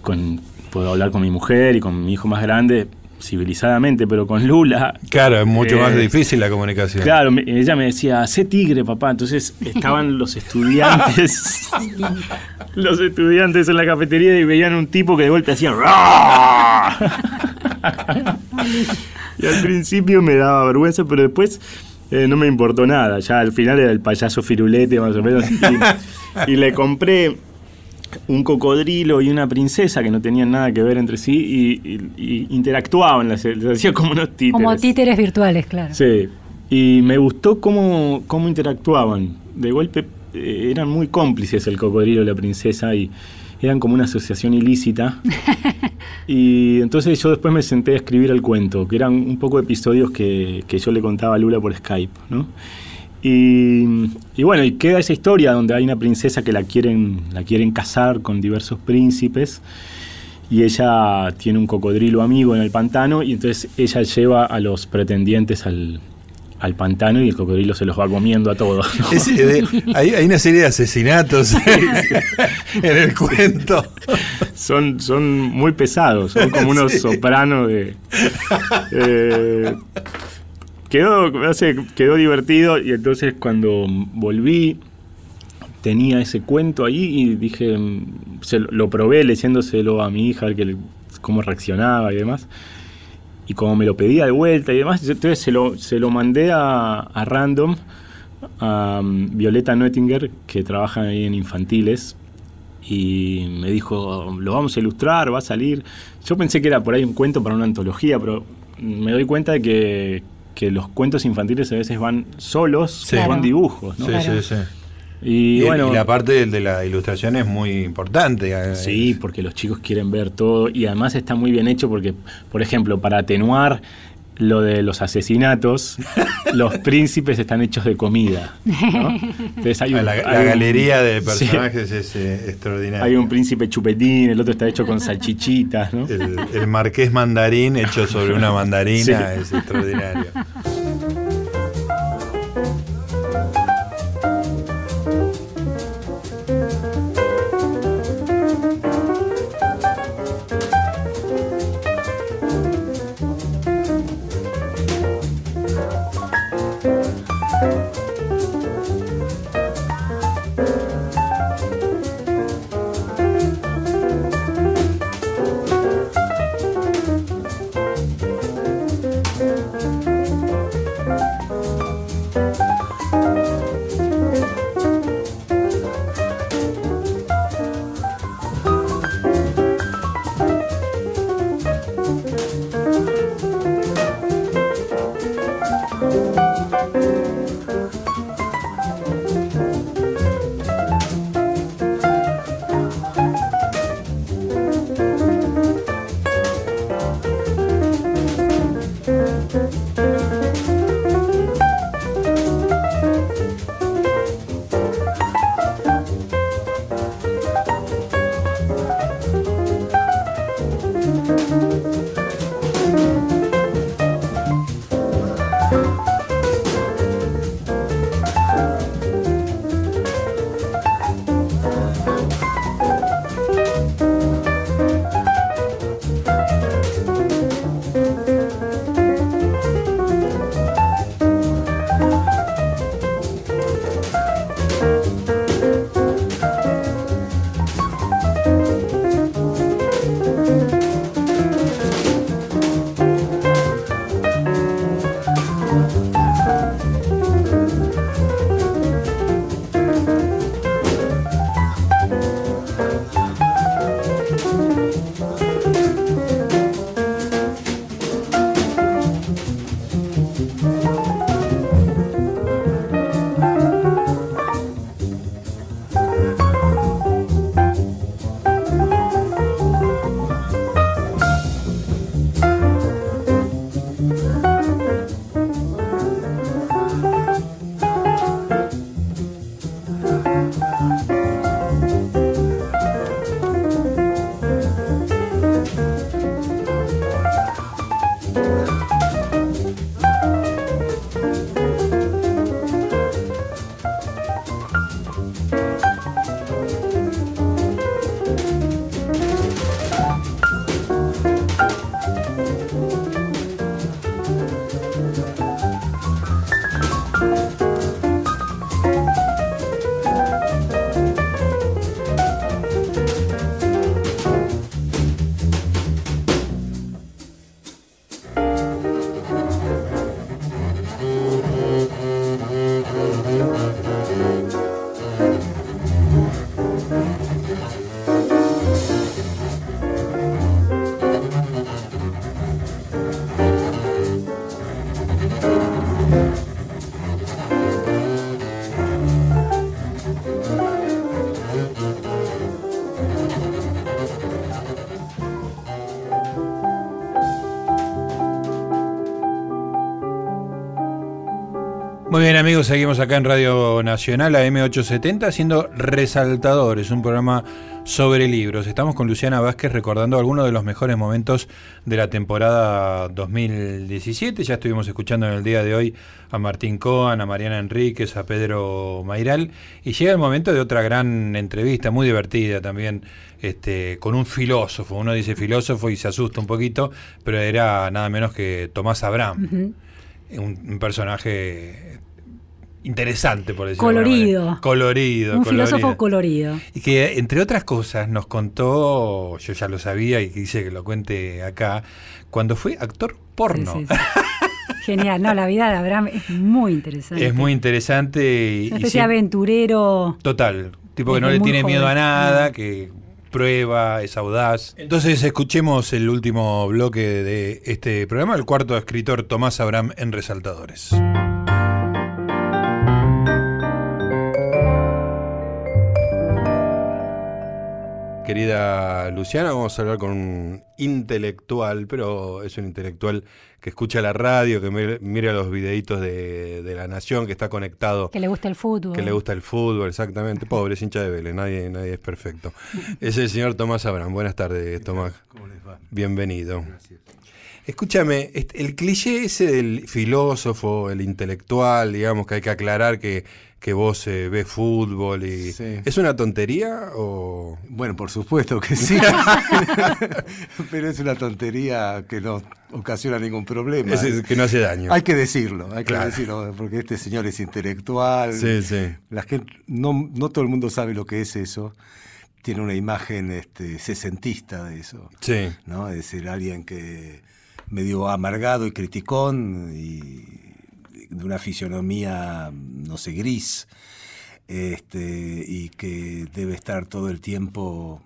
Con, puedo hablar con mi mujer y con mi hijo más grande civilizadamente, pero con Lula... Claro, es mucho más eh, difícil la comunicación. Claro, ella me decía, sé tigre, papá. Entonces estaban los estudiantes, los estudiantes en la cafetería y veían un tipo que de golpe hacía... y al principio me daba vergüenza, pero después eh, no me importó nada. Ya al final era el payaso firulete, más o menos. Y, le compré un cocodrilo y una princesa que no tenían nada que ver entre sí y, interactuaban, les, hacía como unos títeres. Como títeres virtuales, claro. Sí. Y me gustó cómo, cómo interactuaban. De golpe eh, eran muy cómplices el cocodrilo y la princesa y eran como una asociación ilícita. y entonces yo después me senté a escribir el cuento, que eran un poco episodios que, yo le contaba a Lula por Skype, ¿no? Y, bueno, y queda esa historia donde hay una princesa que la quieren, la quieren casar con diversos príncipes y ella tiene un cocodrilo amigo en el pantano y entonces ella lleva a los pretendientes al, al pantano y el cocodrilo se los va comiendo a todos. hay, una serie de asesinatos en el cuento. Son, son muy pesados, son como unos sopranos de... Eh, quedó, quedó divertido y entonces cuando volví tenía ese cuento ahí y dije, se, lo probé leyéndoselo a mi hija, a que, cómo reaccionaba y demás y como me lo pedía de vuelta y demás, entonces se lo, se lo mandé a, Random, a um, Violeta Noettinger, que trabaja ahí en infantiles, y me dijo, lo vamos a ilustrar, va a salir. Yo pensé que era por ahí un cuento para una antología, pero me doy cuenta de que, los cuentos infantiles a veces van solos con dibujos. ¿no? Sí, sí, sí. Y, bueno, la parte de la ilustración es muy importante. Eh. Sí, porque los chicos quieren ver todo y además está muy bien hecho porque, por ejemplo, para atenuar lo de los asesinatos, los príncipes están hechos de comida. la, galería de personajes es eh, extraordinaria. Hay un príncipe chupetín, el otro está hecho con salchichitas. El, marqués mandarín hecho sobre una mandarina es extraordinario. Muy bien amigos, seguimos acá en Radio Nacional, a M870, haciendo Resaltadores, un programa sobre libros. Estamos con Luciana Vázquez recordando algunos de los mejores momentos de la temporada 2017. Ya estuvimos escuchando en el día de hoy a Martín Coan, a Mariana Enríquez, a Pedro Mairal. Y llega el momento de otra gran entrevista, muy divertida también, este, con un filósofo. Uno dice filósofo y se asusta un poquito, pero era nada menos que Tomás Abraham un, personaje interesante, por decirlo Colorido. Colorido. Un filósofo colorido. Y que, entre otras cosas, nos contó, yo ya lo sabía y quise que lo cuente acá, cuando fue actor porno. Genial, no, la vida de Abraham es muy interesante. Es muy interesante. Y, Una especie de aventurero. Total, tipo que no le tiene miedo a nada, que prueba, es audaz. Entonces escuchemos el último bloque de este programa, el cuarto escritor Tomás Abraham en Resaltadores. Querida Luciana, vamos a hablar con un intelectual, pero es un intelectual que escucha la radio, que mira los videitos de, La Nación, que está conectado. Que le gusta el fútbol. Que le gusta el fútbol, exactamente. Pobre, es hincha de Vélez, nadie, nadie es perfecto. es el señor Tomás Abraham. Buenas tardes, Tomás. ¿Cómo les va? Bienvenido. Gracias. Escúchame, el cliché ese del filósofo, el intelectual, digamos que hay que aclarar que que vos eh, ves fútbol y ¿Es una tontería o...? Bueno, por supuesto que sí, pero es una tontería que no ocasiona ningún problema. Es, que no hace daño. Hay que decirlo, hay que decirlo, porque este señor es intelectual. Sí, sí. La gente, no, no todo el mundo sabe lo que es eso. Tiene una imagen este, sesentista de eso. Sí. ¿no? Es decir, alguien que medio amargado y criticón y de una fisionomía, no sé, gris, este, y que debe estar todo el tiempo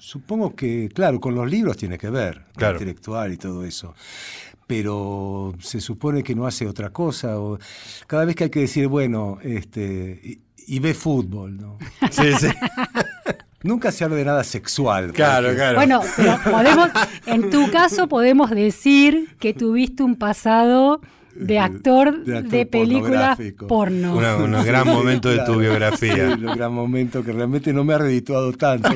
Supongo que, claro, con los libros tiene que ver, intelectual y todo eso. Pero se supone que no hace otra cosa. O cada vez que hay que decir, bueno, este, y, ve fútbol, ¿no? Sí, sí. Nunca se habla de nada sexual. Claro, claro. Bueno, pero podemos, en tu caso podemos decir que tuviste un pasado de actor de, películas porno. un gran momento de tu biografía. un gran momento que realmente no me ha redituado tanto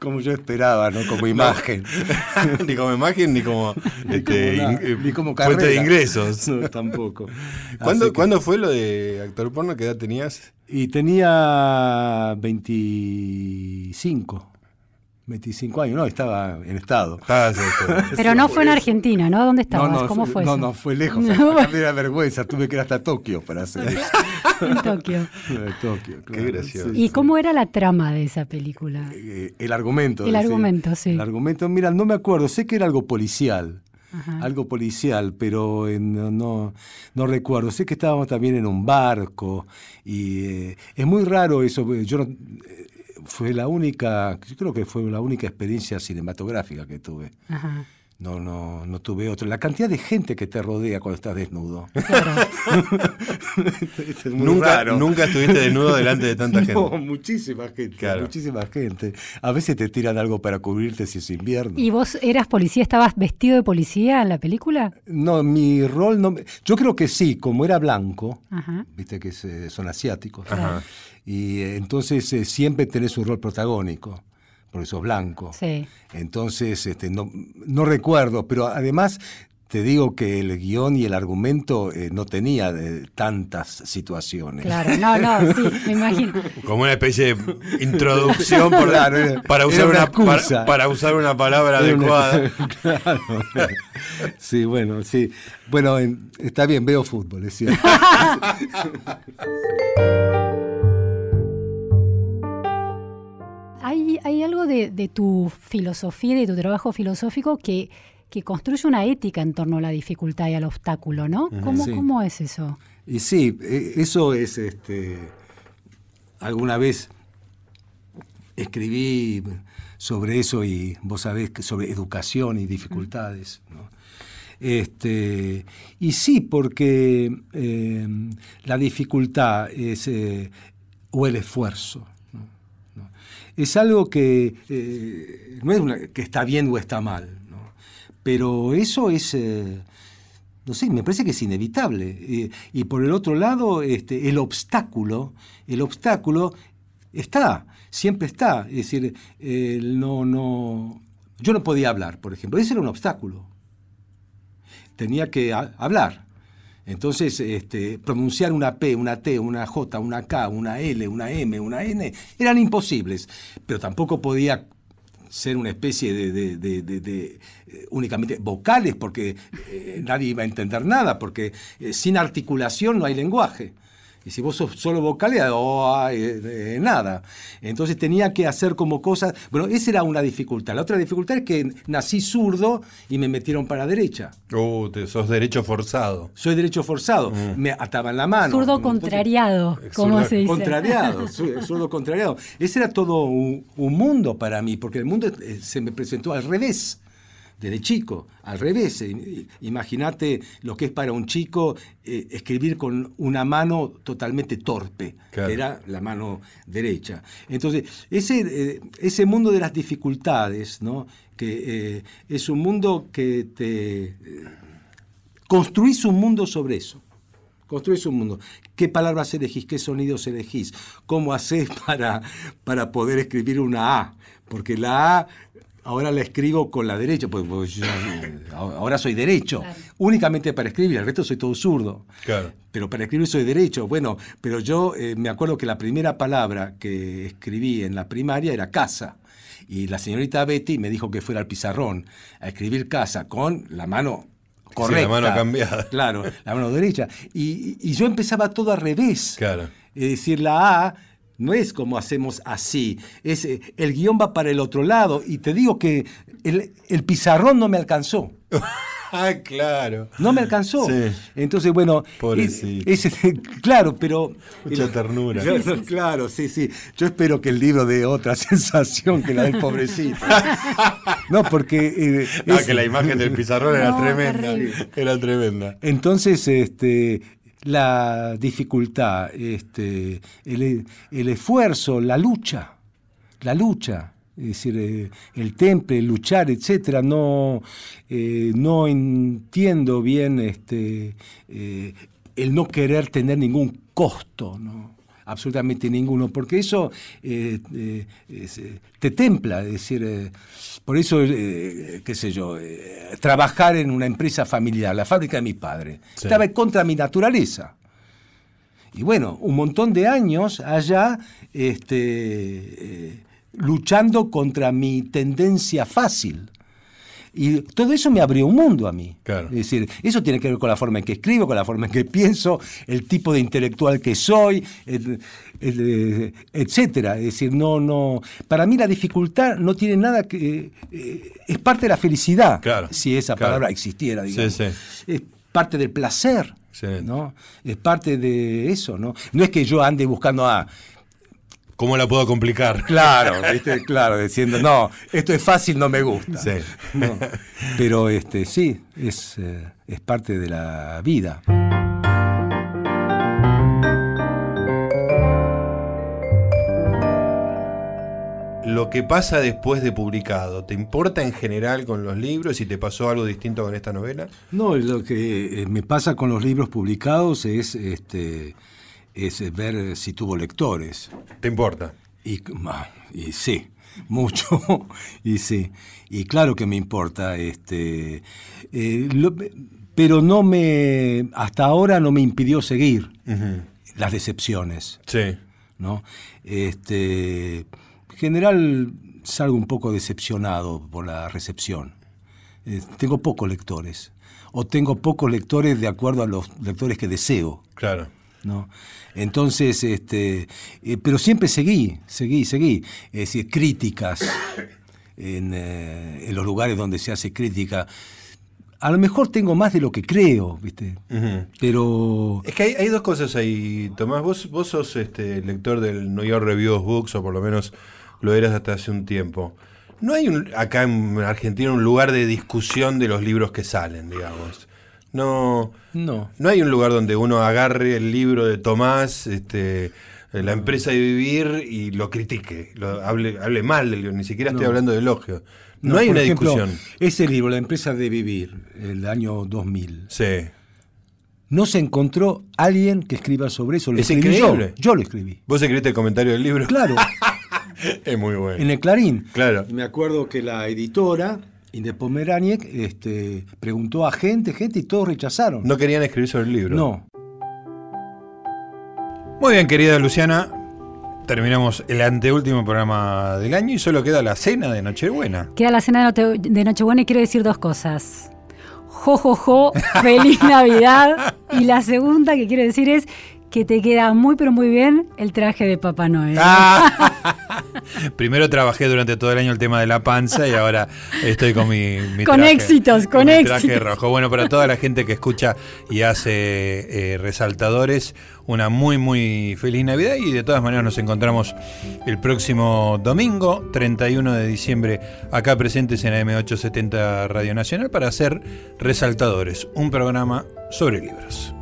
como, yo esperaba, ¿no? Como imagen. ni como imagen ni como, este, ni como fuente de ingresos. tampoco. ¿Cuándo, ¿Cuándo fue lo de actor porno? ¿Qué edad tenías? Y tenía 25. 25 años, no, estaba en estado. Pero no fue en Argentina, ¿no? ¿Dónde estabas? ¿Cómo fue? No, eso? no, fue lejos. me da vergüenza, tuve que ir hasta Tokio para hacer eso. en Tokio. En Tokio, Qué gracioso. ¿Y cómo era la trama de esa película? Eh, el argumento. El argumento, sí. El argumento, mira, no me acuerdo, sé que era algo policial. algo policial, pero no, no, recuerdo. Sé que estábamos también en un barco y eh, es muy raro eso. Yo no, fue la única, yo creo que fue la única experiencia cinematográfica que tuve. No, no, no tuve otra. La cantidad de gente que te rodea cuando estás desnudo. nunca, nunca estuviste desnudo delante de tanta gente. No, muchísima gente. Muchísima gente. A veces te tiran algo para cubrirte si es invierno. ¿Y vos eras policía? ¿Estabas vestido de policía en la película? No, mi rol no. Yo creo que sí, como era blanco, viste que eh, son asiáticos. Y eh, entonces eh, siempre tenés un rol protagónico porque sos blanco. Sí. Entonces, este, no, no recuerdo, pero además te digo que el guion y el argumento eh, no tenía eh, tantas situaciones. Claro, no, no, sí, me imagino. Como una especie de introducción para, usar una, para, usar una palabra adecuada. claro. Sí, bueno, sí. Bueno, está bien, veo fútbol, decía. Hay, algo de, tu filosofía de tu trabajo filosófico que, construye una ética en torno a la dificultad y al obstáculo, ¿no? ¿Cómo, es eso? Y sí, e, eso es, este, alguna vez escribí sobre eso y vos sabés que sobre educación y dificultades, Este, y sí, porque eh, la dificultad es, eh, o el esfuerzo, es algo que eh, no es que está bien o está mal, pero eso es, eh, no sé, me parece que es inevitable. y por el otro lado, este, el obstáculo, el obstáculo está, siempre está. Es decir, no, no, yo no podía hablar, por ejemplo. Ese era un obstáculo. Tenía que hablar. Entonces, este, pronunciar una P, una T, una J, una K, una L, una M, una N, eran imposibles. Pero tampoco podía ser una especie de, eh, únicamente vocales, porque eh, nadie iba a entender nada, porque eh, sin articulación no hay lenguaje. Y si vos sos solo vocal, oh, eh, nada. Entonces tenía que hacer como cosas. Bueno, esa era una dificultad. La otra dificultad es que nací zurdo y me metieron para la derecha. Oh, te, sos derecho forzado. Soy derecho forzado. Mm. Me ataban la mano. Zurdo contrariado, como se dice. Contrariado, zurdo contrariado. Ese era todo un, mundo para mí, porque el mundo eh, se me presentó al revés desde chico, al revés. Eh, imagínate lo que es para un chico eh, escribir con una mano totalmente torpe, que era la mano derecha. Entonces, ese, eh, ese mundo de las dificultades, ¿no? que es un mundo que te... construís un mundo sobre eso. Construís un mundo. ¿Qué palabras elegís? ¿Qué sonidos elegís? ¿Cómo haces para, para poder escribir una A? Porque la A ahora la escribo con la derecha, pues, pues ahora soy derecho, únicamente para escribir, el resto soy todo zurdo. Claro. Pero para escribir soy derecho. Bueno, pero yo eh, me acuerdo que la primera palabra que escribí en la primaria era casa. Y la señorita Betty me dijo que fuera al pizarrón a escribir casa con la mano correcta. la mano cambiada. Claro, la mano derecha. Y, y yo empezaba todo al revés. Claro. Es decir, la A no es como hacemos así, es, eh, el guion va para el otro lado y te digo que el, pizarrón no me alcanzó. ah, claro. No me alcanzó. Entonces, bueno, es, claro, pero... Mucha ternura. Claro, sí, sí. Yo espero que el libro dé otra sensación que la del pobrecito. no, porque... Eh, que la imagen del pizarrón era tremenda. Era tremenda. Entonces, este, la dificultad, este, el, esfuerzo, la lucha, la lucha, es decir, eh, el temple, el luchar, etcétera, no, eh, no entiendo bien este, eh, el no querer tener ningún costo, ¿no? Absolutamente ninguno, porque eso eh, eh, eh, te templa, es decir, por eso, qué sé yo, trabajar en una empresa familiar, la fábrica de mi padre, estaba contra mi naturaleza. Y bueno, un montón de años allá este, luchando contra mi tendencia fácil. Y todo eso me abrió un mundo a mí. Es decir, eso tiene que ver con la forma en que escribo, con la forma en que pienso, el tipo de intelectual que soy, etcétera. Es decir, no, no. Para mí la dificultad no tiene nada que. Eh, es parte de la felicidad, si esa palabra existiera, digamos. Es parte del placer. ¿no? Es parte de eso, ¿no? No es que yo ande buscando a ¿Cómo la puedo complicar? Claro, claro, diciendo, no, esto es fácil, no me gusta. Sí. pero este, sí, es, eh, es parte de la vida. Lo que pasa después de publicado, ¿te importa en general con los libros y te pasó algo distinto con esta novela? No, lo que eh, me pasa con los libros publicados es este es ver si tuvo lectores. ¿Te importa? Y, y sí, mucho, y sí, y claro que me importa, este, eh, pero no me, hasta ahora no me impidió seguir las decepciones. Sí. ¿no? Este, en general salgo un poco decepcionado por la recepción. Eh, tengo pocos lectores, o tengo pocos lectores de acuerdo a los lectores que deseo. Claro. ¿No? Entonces, este, eh, pero siempre seguí, seguí, seguí. Es decir, críticas eh, en, los lugares donde se hace crítica. A lo mejor tengo más de lo que creo, ¿viste? Pero. Es que hay, dos cosas ahí, Tomás. Vos, vos sos este, lector del New York Review of Books, o por lo menos lo eras hasta hace un tiempo. ¿No hay acá en Argentina un lugar de discusión de los libros que salen, digamos? No, no. No hay un lugar donde uno agarre el libro de Tomás, este, la empresa de vivir y lo critique, lo, hable, hable mal del libro, ni siquiera estoy hablando de elogio. No, hay una discusión. Ese libro, La empresa de vivir, el año 2000. Sí. No se encontró alguien que escriba sobre eso. Lo es escribí increíble. Yo, yo lo escribí. ¿Vos escribiste el comentario del libro? Claro. es muy bueno. En el Clarín. Claro. Me acuerdo que la editora, Inde Pomeraniec, este, preguntó a gente, gente, y todos rechazaron. No querían escribir sobre el libro. No. Muy bien, querida Luciana. Terminamos el anteúltimo programa del año y solo queda la cena de Nochebuena. Queda la cena de, de Nochebuena y quiero decir dos cosas. Jo, jo, jo, feliz Navidad. Y la segunda que quiero decir es que te queda muy, pero muy bien el traje de Papá Noel. Ah. Primero trabajé durante todo el año el tema de la panza y ahora estoy con mi, mi Con traje- éxitos, con mi traje éxitos. rojo. Bueno, para toda la gente que escucha y hace eh, resaltadores, una muy, muy feliz Navidad y de todas maneras nos encontramos el próximo domingo, 31 de diciembre, acá presentes en AM870 Radio Nacional para hacer resaltadores, un programa sobre libros.